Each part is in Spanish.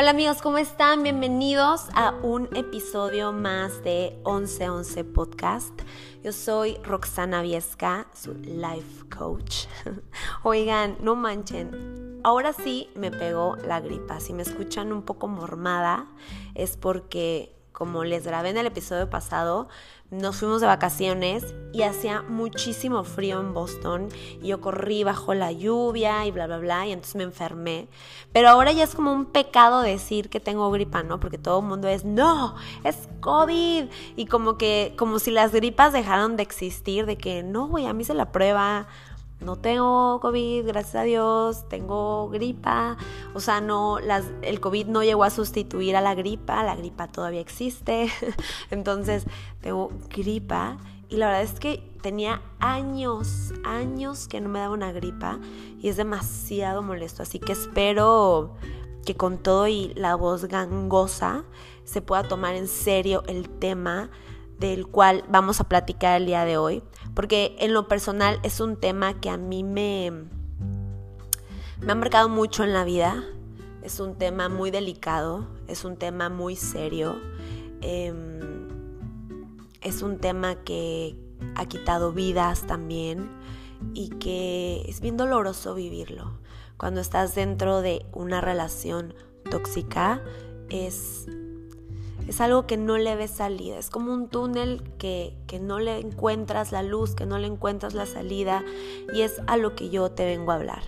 Hola amigos, ¿cómo están? Bienvenidos a un episodio más de 1111 Podcast. Yo soy Roxana Viesca, su life coach. Oigan, no manchen, ahora sí me pegó la gripa. Si me escuchan un poco mormada es porque, como les grabé en el episodio pasado, nos fuimos de vacaciones y hacía muchísimo frío en Boston y yo corrí bajo la lluvia y bla, bla, bla, y entonces me enfermé. Pero ahora ya es como un pecado decir que tengo gripa, ¿no? Porque todo el mundo es, no, es COVID. Y como que, como si las gripas dejaron de existir, de que, no, güey, a mí se la prueba, no tengo COVID, gracias a Dios, tengo gripa. O sea, no, las, el COVID no llegó a sustituir a la gripa, la gripa todavía existe. Entonces, tengo gripa. Y la verdad es que tenía años, años que no me daba una gripa y es demasiado molesto. Así que espero que con todo y la voz gangosa se pueda tomar en serio el tema del cual vamos a platicar el día de hoy, porque en lo personal es un tema que a mí me, ha marcado mucho en la vida, es un tema muy delicado, es un tema muy serio, em, es un tema que ha quitado vidas también y que es bien doloroso vivirlo. Cuando estás dentro de una relación tóxica es es algo que no le ves salida, es como un túnel que, que, no le encuentras la luz, que no le encuentras la salida y es a lo que yo te vengo a hablar.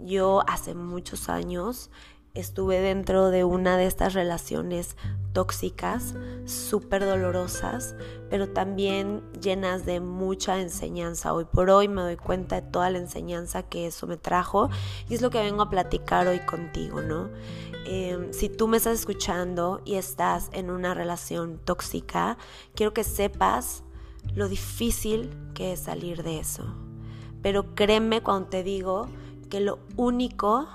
Yo hace muchos años estuve dentro de una de estas relaciones tóxicas, súper dolorosas, pero también llenas de mucha enseñanza. Hoy por hoy me doy cuenta de toda la enseñanza que eso me trajo y es lo que vengo a platicar hoy contigo, ¿no? Em, si tú me estás escuchando y estás en una relación tóxica, quiero que sepas lo difícil que es salir de eso. Pero créeme cuando te digo que lo único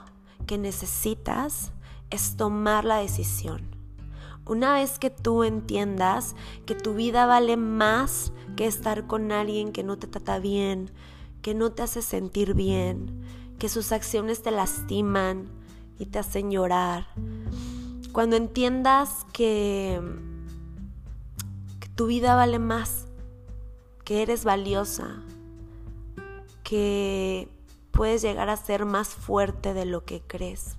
que necesitas es tomar la decisión. Una vez que tú entiendas que tu vida vale más que estar con alguien que no te trata bien, que no te hace sentir bien, que sus acciones te lastiman y te hacen llorar. Cuando entiendas que, que tu vida vale más, que eres valiosa, que puedes llegar a ser más fuerte de lo que crees.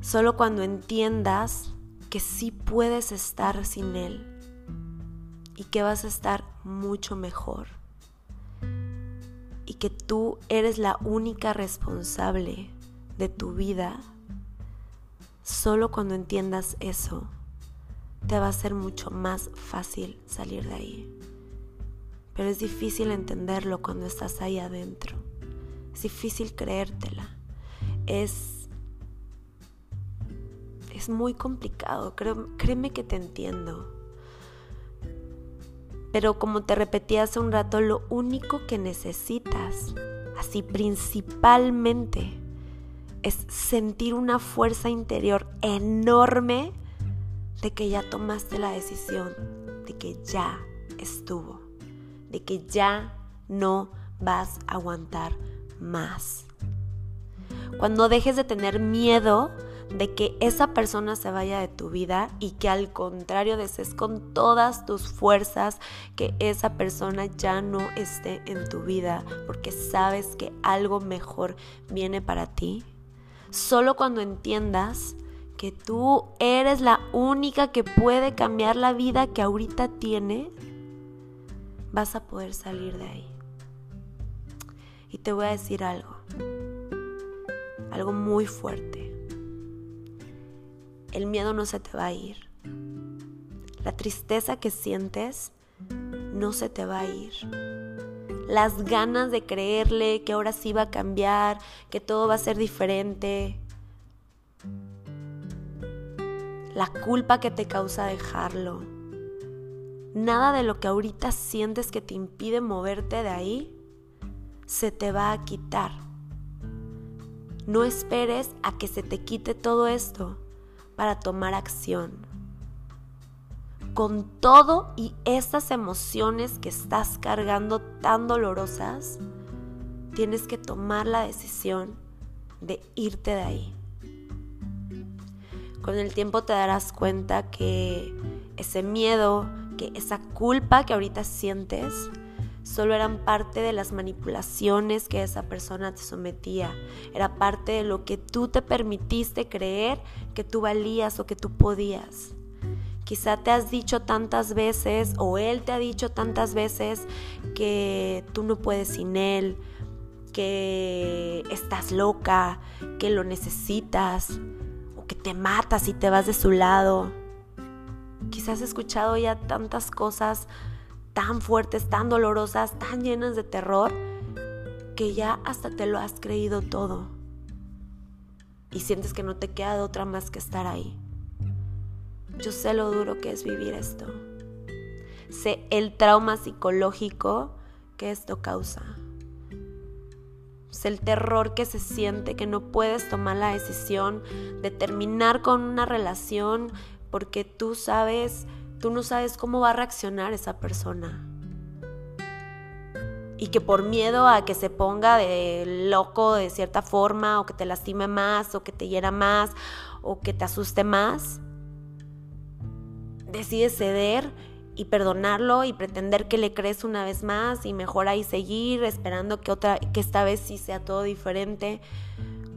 Solo cuando entiendas que sí puedes estar sin Él y que vas a estar mucho mejor y que tú eres la única responsable de tu vida, solo cuando entiendas eso, te va a ser mucho más fácil salir de ahí pero es difícil entenderlo cuando estás ahí adentro. Es difícil creértela. Es, es muy complicado, créeme que te entiendo. Pero como te repetí hace un rato, lo único que necesitas, así principalmente, es sentir una fuerza interior enorme de que ya tomaste la decisión, de que ya estuvo de que ya no vas a aguantar más. Cuando dejes de tener miedo de que esa persona se vaya de tu vida y que al contrario desees con todas tus fuerzas que esa persona ya no esté en tu vida porque sabes que algo mejor viene para ti. Solo cuando entiendas que tú eres la única que puede cambiar la vida que ahorita tienes, vas a poder salir de ahí. Y te voy a decir algo, algo muy fuerte. El miedo no se te va a ir. La tristeza que sientes no se te va a ir. Las ganas de creerle que ahora sí va a cambiar, que todo va a ser diferente. La culpa que te causa dejarlo nada de lo que ahorita sientes que te impide moverte de ahí se te va a quitar. No esperes a que se te quite todo esto para tomar acción. Con todo y estas emociones que estás cargando tan dolorosas, tienes que tomar la decisión de irte de ahí. Con el tiempo te darás cuenta que ese miedo, esa culpa que ahorita sientes, solo eran parte de las manipulaciones que esa persona te sometía. Era parte de lo que tú te permitiste creer que tú valías o que tú podías. Quizá te has dicho tantas veces o él te ha dicho tantas veces que tú no puedes sin él, que estás loca, que lo necesitas o que te matas y te vas de su lado. Quizás has escuchado ya tantas cosas tan fuertes, tan dolorosas, tan llenas de terror, que ya hasta te lo has creído todo. Y sientes que no te queda de otra más que estar ahí. Yo sé lo duro que es vivir esto. Sé el trauma psicológico que esto causa. Sé el terror que se siente, que no puedes tomar la decisión de terminar con una relación porque tú sabes Tú no sabes cómo va a reaccionar esa persona. Y que por miedo a que se ponga de loco de cierta forma, o que te lastime más, o que te hiera más, o que te asuste más, decides ceder y perdonarlo y pretender que le crees una vez más y mejor ahí seguir esperando que otra que esta vez sí sea todo diferente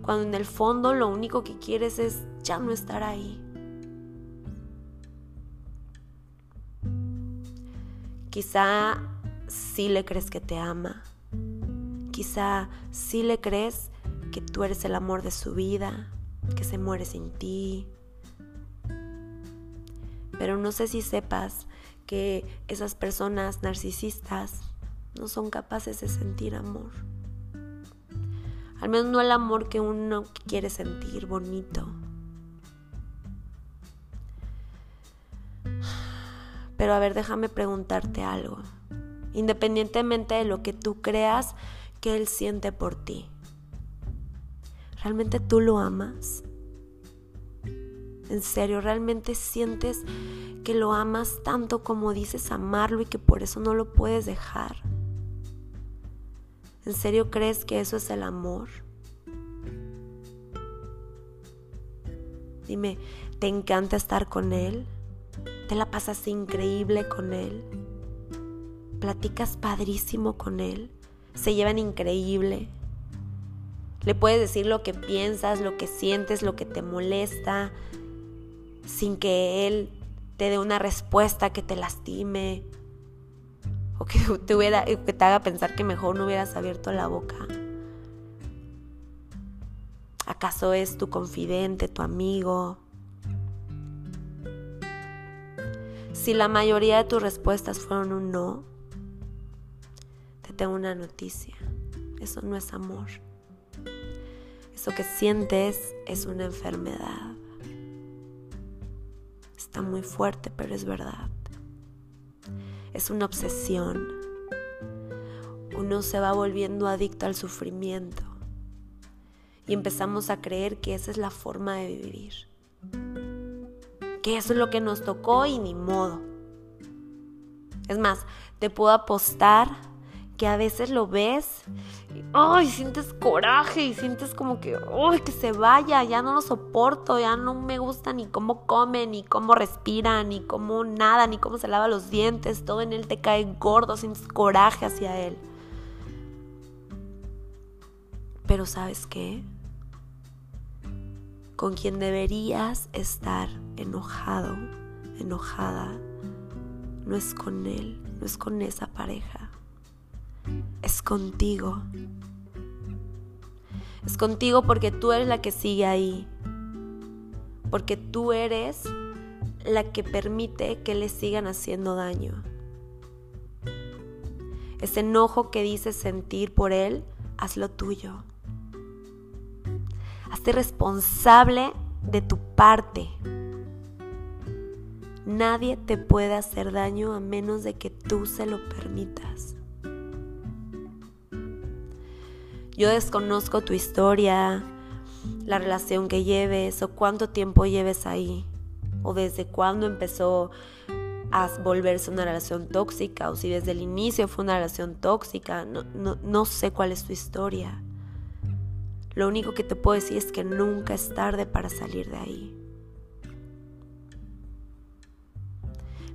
cuando en el fondo lo único que quieres es ya no estar ahí. Quizá sí le crees que te ama. Quizá sí le crees que tú eres el amor de su vida, que se muere sin ti. Pero no sé si sepas que esas personas narcisistas no son capaces de sentir amor. Al menos no el amor que uno quiere sentir bonito. Pero a ver, déjame preguntarte algo. Independientemente de lo que tú creas que Él siente por ti, ¿realmente tú lo amas? En serio, ¿realmente sientes que lo amas tanto como dices amarlo y que por eso no lo puedes dejar? ¿En serio crees que eso es el amor? Dime, ¿te encanta estar con Él? Te la pasas increíble con él, platicas padrísimo con él, se llevan increíble. Le puedes decir lo que piensas, lo que sientes, lo que te molesta, sin que él te dé una respuesta que te lastime o que que te haga pensar que mejor no hubieras abierto la boca. ¿Acaso es tu confidente, tu amigo? Si la mayoría de tus respuestas fueron un no, te tengo una noticia. Eso no es amor. Eso que sientes es una enfermedad. Está muy fuerte, pero es verdad. Es una obsesión. Uno se va volviendo adicto al sufrimiento y empezamos a creer que esa es la forma de vivir que eso es lo que nos tocó y ni modo. Es más, te puedo apostar que a veces lo ves y ¡ay! sientes coraje y sientes como que ¡ay! que se vaya, ya no lo soporto, ya no me gusta ni cómo come, ni cómo respira, ni cómo nada, ni cómo se lava los dientes, todo en él te cae gordo, sientes coraje hacia él. Pero ¿sabes qué? Con quien deberías estar enojado, enojada, no es con él, no es con esa pareja, es contigo. Es contigo porque tú eres la que sigue ahí, porque tú eres la que permite que le sigan haciendo daño. Ese enojo que dices sentir por él, hazlo tuyo. Hazte responsable de tu parte. Nadie te puede hacer daño a menos de que tú se lo permitas. Yo desconozco tu historia, la relación que lleves o cuánto tiempo lleves ahí o desde cuándo empezó a volverse una relación tóxica o si desde el inicio fue una relación tóxica. No, no, no sé cuál es tu historia. Lo único que te puedo decir es que nunca es tarde para salir de ahí.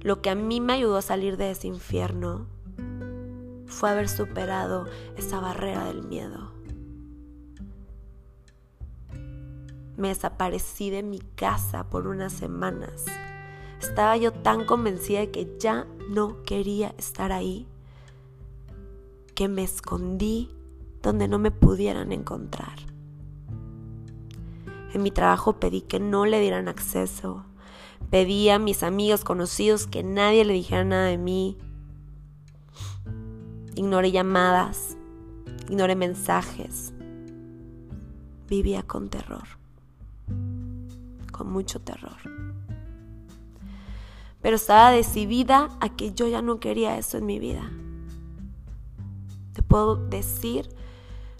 Lo que a mí me ayudó a salir de ese infierno fue haber superado esa barrera del miedo. Me desaparecí de mi casa por unas semanas. Estaba yo tan convencida de que ya no quería estar ahí que me escondí donde no me pudieran encontrar. En mi trabajo pedí que no le dieran acceso. Pedí a mis amigos conocidos que nadie le dijera nada de mí. Ignoré llamadas, ignoré mensajes. Vivía con terror, con mucho terror. Pero estaba decidida a que yo ya no quería eso en mi vida. Te puedo decir,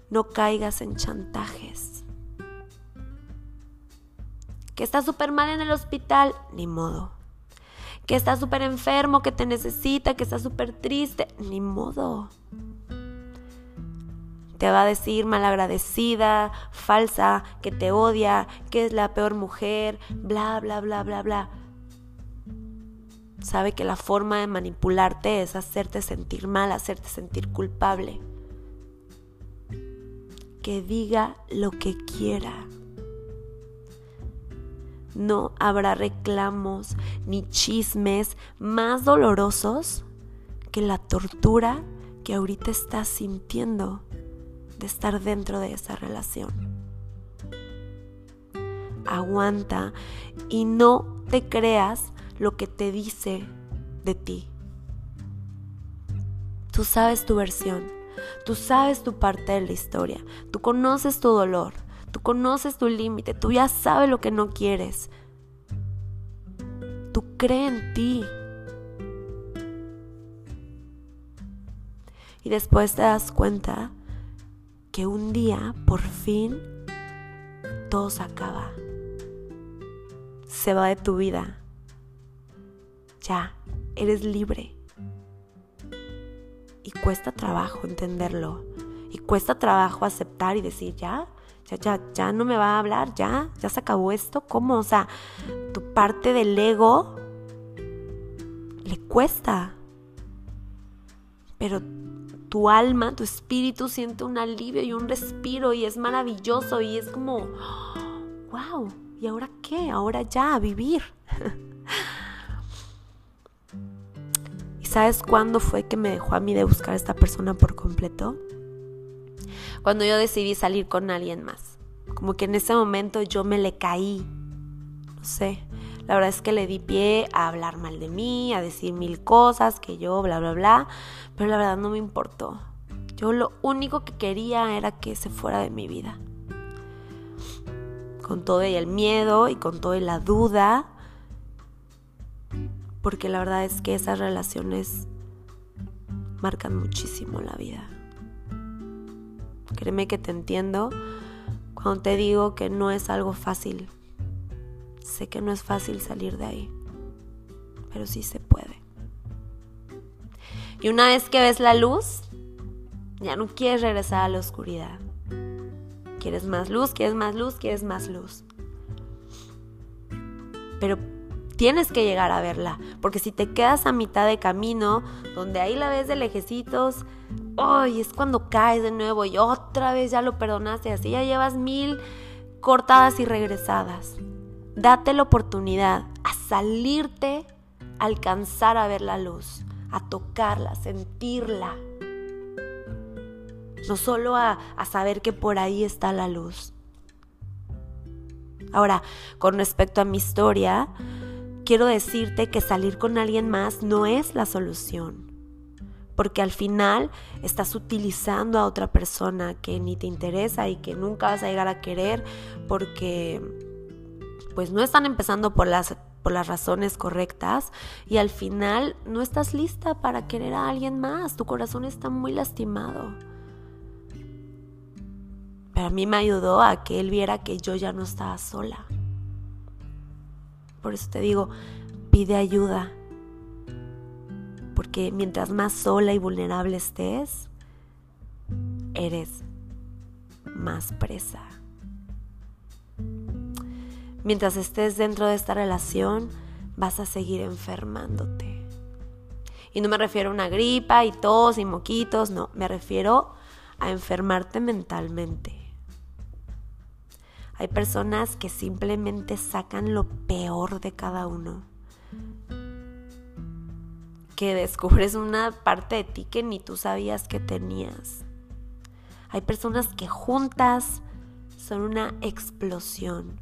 no caigas en chantajes que está súper mal en el hospital, ni modo. Que está súper enfermo, que te necesita, que está súper triste, ni modo. Te va a decir malagradecida, falsa, que te odia, que es la peor mujer, bla, bla, bla, bla, bla. Sabe que la forma de manipularte es hacerte sentir mal, hacerte sentir culpable. Que diga lo que quiera no habrá reclamos ni chismes más dolorosos que la tortura que ahorita estás sintiendo de estar dentro de esa relación. Aguanta y no te creas lo que te dice de ti. Tú sabes tu versión, tú sabes tu parte de la historia, tú conoces tu dolor, Tú conoces tu límite, tú ya sabes lo que no quieres. Tú crees en ti. Y después te das cuenta que un día, por fin, todo se acaba. Se va de tu vida. Ya, eres libre. Y cuesta trabajo entenderlo. Y cuesta trabajo aceptar y decir, ya, ya, ya, no me va a hablar, ya, ya se acabó esto, ¿cómo? O sea, tu parte del ego le cuesta, pero tu alma, tu espíritu siente un alivio y un respiro y es maravilloso y es como, wow, ¿y ahora qué? Ahora ya, vivir. sabes cuándo fue que me dejó a mí de buscar a esta persona por completo? cuando yo decidí salir con alguien más. Como que en ese momento yo me le caí. No sé. La verdad es que le di pie a hablar mal de mí, a decir mil cosas, que yo, bla, bla, bla. Pero la verdad no me importó. Yo lo único que quería era que se fuera de mi vida. Con todo el miedo y con todo y la duda. Porque la verdad es que esas relaciones marcan muchísimo la vida. Créeme que te entiendo cuando te digo que no es algo fácil. Sé que no es fácil salir de ahí, pero sí se puede. Y una vez que ves la luz, ya no quieres regresar a la oscuridad. Quieres más luz, quieres más luz, quieres más luz. Pero tienes que llegar a verla, porque si te quedas a mitad de camino, donde ahí la ves de lejecitos, ¡ay! es cuando caes de nuevo y otra vez ya lo perdonaste, así ya llevas mil cortadas y regresadas. Date la oportunidad a salirte, a alcanzar a ver la luz, a tocarla, a sentirla. No solo a saber que por ahí está la luz. Ahora, con respecto a mi historia, quiero decirte que salir con alguien más no es la solución porque al final estás utilizando a otra persona que ni te interesa y que nunca vas a llegar a querer porque pues no están empezando por las por las razones correctas y al final no estás lista para querer a alguien más, tu corazón está muy lastimado. Pero a mí me ayudó a que él viera que yo ya no estaba sola. Por eso te digo, pide ayuda porque mientras más sola y vulnerable estés, eres más presa. Mientras estés dentro de esta relación, vas a seguir enfermándote. Y no me refiero a una gripa y tos y moquitos, no, me refiero a enfermarte mentalmente. Hay personas que simplemente sacan lo peor de cada uno. Que descubres una parte de ti que ni tú sabías que tenías. Hay personas que juntas son una explosión.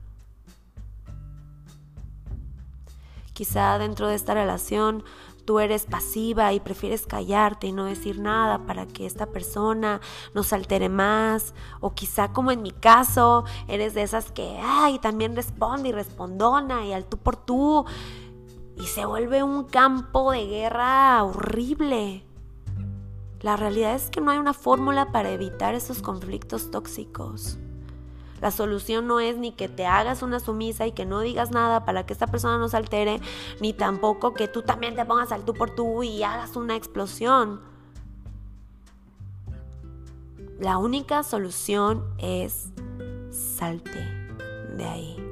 Quizá dentro de esta relación tú eres pasiva y prefieres callarte y no decir nada para que esta persona nos altere más. O quizá como en mi caso, eres de esas que, ay, también responde y respondona y al tú por tú. Y se vuelve un campo de guerra horrible. La realidad es que no hay una fórmula para evitar esos conflictos tóxicos. La solución no es ni que te hagas una sumisa y que no digas nada para que esta persona no se altere, ni tampoco que tú también te pongas al tú por tú y hagas una explosión. La única solución es salte de ahí.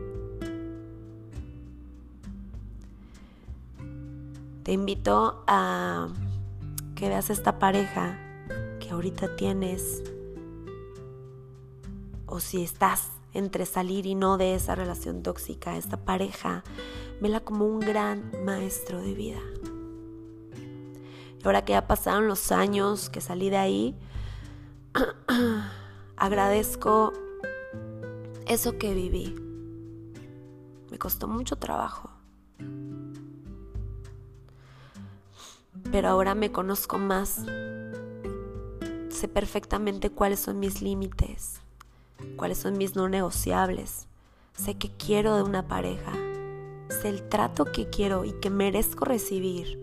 Te invito a que veas esta pareja que ahorita tienes o si estás entre salir y no de esa relación tóxica, esta pareja, vela como un gran maestro de vida. Ahora que ya pasaron los años que salí de ahí, agradezco eso que viví. Me costó mucho trabajo. Pero ahora me conozco más. Sé perfectamente cuáles son mis límites cuáles son mis no negociables. Sé que quiero de una pareja. Sé el trato que quiero y que merezco recibir.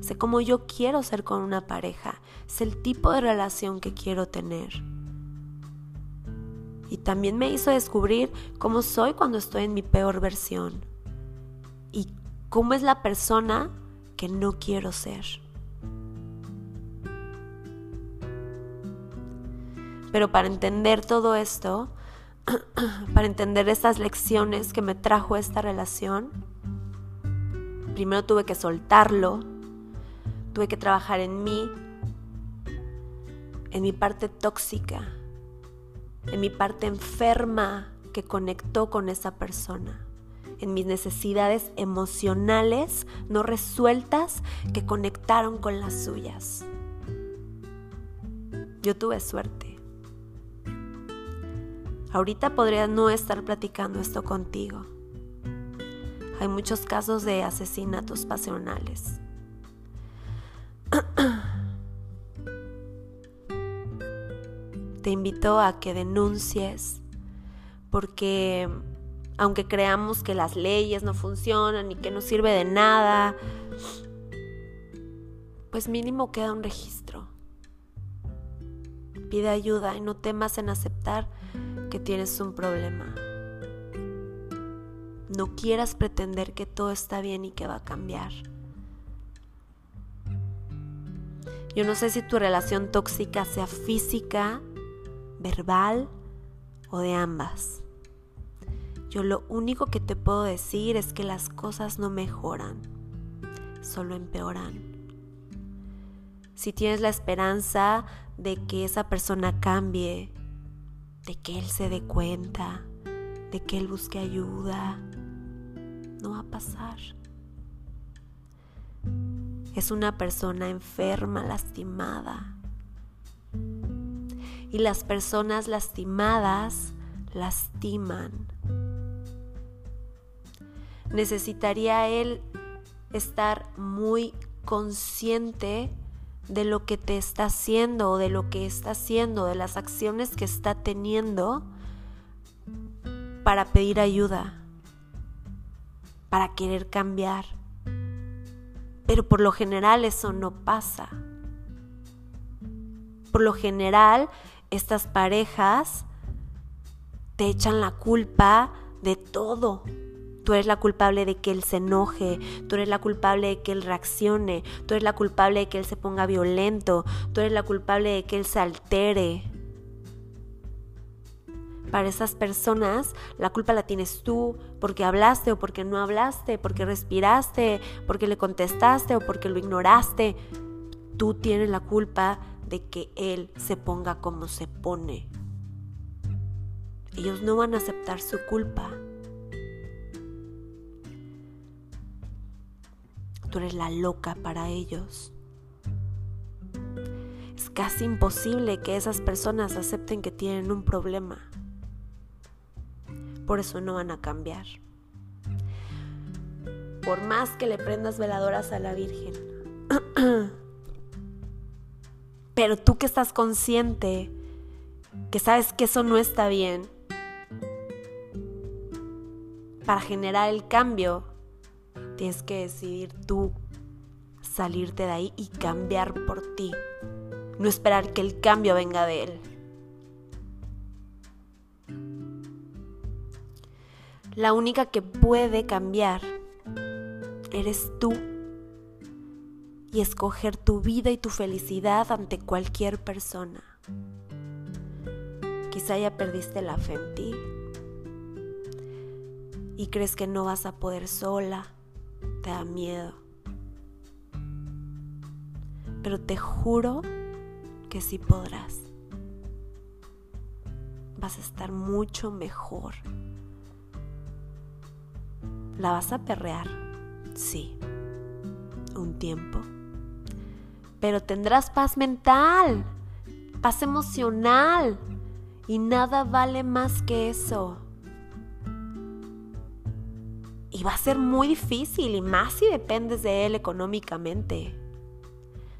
Sé cómo yo quiero ser con una pareja. Sé el tipo de relación que quiero tener. Y también me hizo descubrir cómo soy cuando estoy en mi peor versión. Y cómo es la persona que no quiero ser. Pero para entender todo esto, para entender estas lecciones que me trajo esta relación, primero tuve que soltarlo, tuve que trabajar en mí, en mi parte tóxica, en mi parte enferma que conectó con esa persona, en mis necesidades emocionales no resueltas que conectaron con las suyas. Yo tuve suerte. Ahorita podría no estar platicando esto contigo. Hay muchos casos de asesinatos pasionales. Te invito a que denuncies porque aunque creamos que las leyes no funcionan y que no sirve de nada, pues mínimo queda un registro. Pide ayuda y no temas en aceptar que tienes un problema. No quieras pretender que todo está bien y que va a cambiar. Yo no sé si tu relación tóxica sea física, verbal o de ambas. Yo lo único que te puedo decir es que las cosas no mejoran, solo empeoran. Si tienes la esperanza de que esa persona cambie, de que Él se dé cuenta, de que Él busque ayuda. No va a pasar. Es una persona enferma, lastimada. Y las personas lastimadas lastiman. Necesitaría Él estar muy consciente de lo que te está haciendo o de lo que está haciendo, de las acciones que está teniendo para pedir ayuda, para querer cambiar. Pero por lo general eso no pasa. Por lo general estas parejas te echan la culpa de todo, Tú eres la culpable de que él se enoje, tú eres la culpable de que él reaccione, tú eres la culpable de que él se ponga violento, tú eres la culpable de que él se altere. Para esas personas la culpa la tienes tú porque hablaste o porque no hablaste, porque respiraste, porque le contestaste o porque lo ignoraste. Tú tienes la culpa de que él se ponga como se pone. Ellos no van a aceptar su culpa. Tú eres la loca para ellos. Es casi imposible que esas personas acepten que tienen un problema. Por eso no van a cambiar. Por más que le prendas veladoras a la Virgen. Pero tú que estás consciente, que sabes que eso no está bien, para generar el cambio, tienes que decidir tú salirte de ahí y cambiar por ti. No esperar que el cambio venga de él. La única que puede cambiar eres tú y escoger tu vida y tu felicidad ante cualquier persona. Quizá ya perdiste la fe en ti y crees que no vas a poder sola, te da miedo. Pero te juro que sí podrás. Vas a estar mucho mejor. ¿La vas a perrear? Sí. Un tiempo pero tendrás paz mental, paz emocional, y nada vale más que eso. Y va a ser muy difícil, y más si dependes de él económicamente.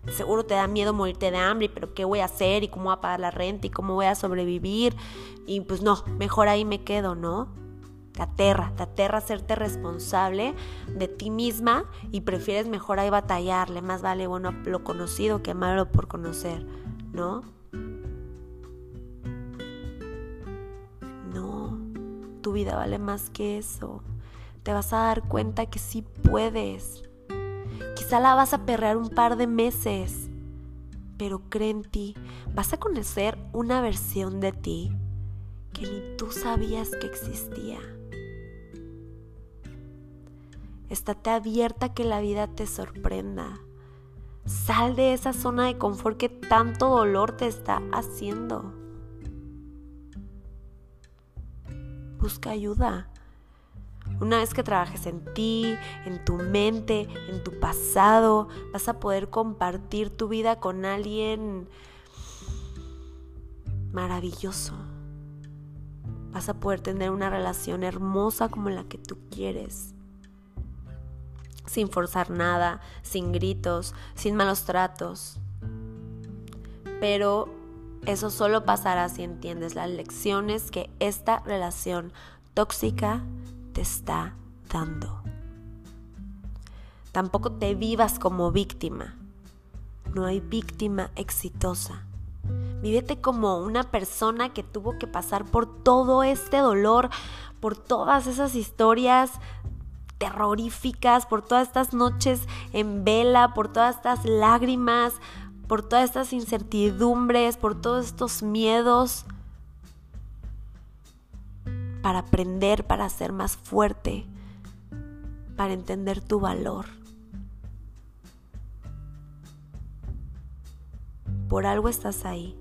Seguro te da miedo morirte de hambre, pero ¿qué voy a hacer? ¿Y cómo voy a pagar la renta? ¿Y cómo voy a sobrevivir? Y pues no, mejor ahí me quedo, ¿no? Te aterra, te aterra hacerte responsable de ti misma y prefieres mejor ahí batallarle. Más vale bueno lo conocido que malo por conocer, ¿no? No, tu vida vale más que eso. Te vas a dar cuenta que sí puedes. Quizá la vas a perrear un par de meses, pero cree en ti. Vas a conocer una versión de ti que ni tú sabías que existía. Estate abierta a que la vida te sorprenda. Sal de esa zona de confort que tanto dolor te está haciendo. Busca ayuda. Una vez que trabajes en ti, en tu mente, en tu pasado, vas a poder compartir tu vida con alguien maravilloso. Vas a poder tener una relación hermosa como la que tú quieres sin forzar nada, sin gritos, sin malos tratos. Pero eso solo pasará si entiendes las lecciones que esta relación tóxica te está dando. Tampoco te vivas como víctima. No hay víctima exitosa. Vívete como una persona que tuvo que pasar por todo este dolor, por todas esas historias terroríficas, por todas estas noches en vela, por todas estas lágrimas, por todas estas incertidumbres, por todos estos miedos, para aprender, para ser más fuerte, para entender tu valor. Por algo estás ahí.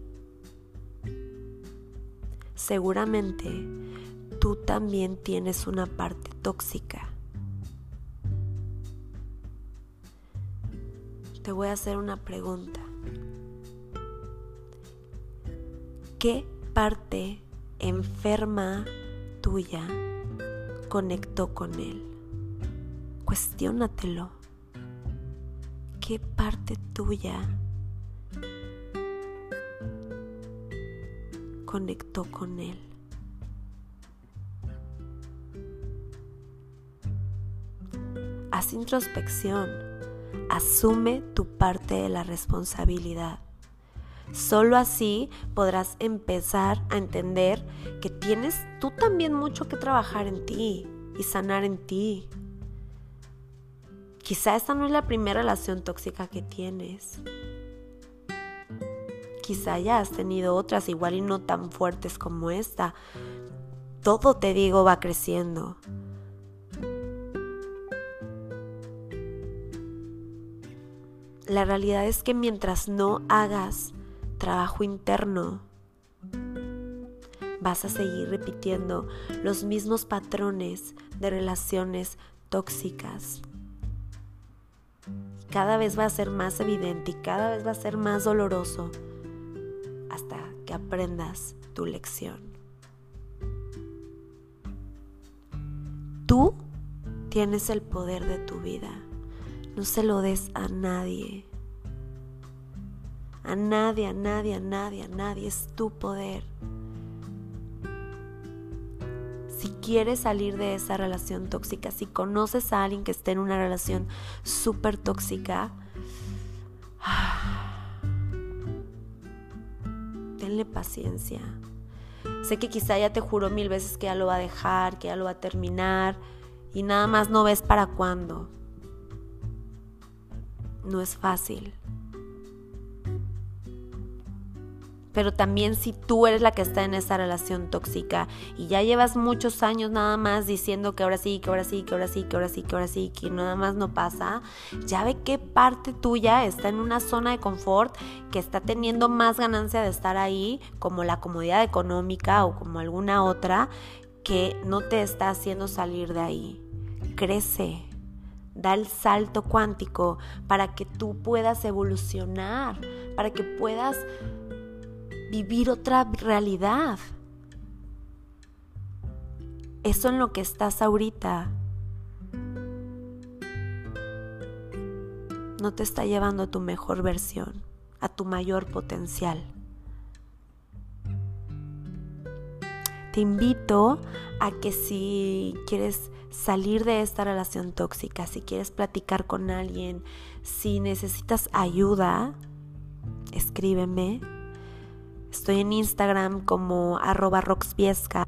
Seguramente tú también tienes una parte tóxica te voy a hacer una pregunta. ¿Qué parte enferma tuya conectó con él? Cuestiónatelo. ¿Qué parte tuya conectó con él? Haz introspección Asume tu parte de la responsabilidad. Solo así podrás empezar a entender que tienes tú también mucho que trabajar en ti y sanar en ti. Quizá esta no es la primera relación tóxica que tienes. Quizá ya has tenido otras igual y no tan fuertes como esta, todo te digo va creciendo. La realidad es que mientras no hagas trabajo interno, vas a seguir repitiendo los mismos patrones de relaciones tóxicas. Cada vez va a ser más evidente y cada vez va a ser más doloroso hasta que aprendas tu lección. Tú tienes el poder de tu vida. No se lo des a nadie. A nadie, a nadie, a nadie, a nadie. Es tu poder. Quieres salir de esa relación tóxica, si conoces a alguien que esté en una relación súper tóxica, tenle paciencia. Sé que quizá ya te juró mil veces que ya lo va a dejar, que ya lo va a terminar y nada más no ves para cuándo no es fácil. Pero también si tú eres la que está en esa relación tóxica y ya llevas muchos años nada más diciendo que ahora sí, que ahora sí, que ahora sí, que ahora sí, que ahora sí, que nada más no pasa, ya ve qué parte tuya está en una zona de confort que está teniendo más ganancia de estar ahí, como la comodidad económica o como alguna otra, que no te está haciendo salir de ahí. Crece, da el salto cuántico para que tú puedas evolucionar, para que puedas vivir otra realidad. Eso en lo que estás ahorita no te está llevando a tu mejor versión, a tu mayor potencial. Te invito a que si quieres salir de esta relación tóxica, si quieres platicar con alguien, si necesitas ayuda, escríbeme. Estoy en Instagram como arroba roxviesca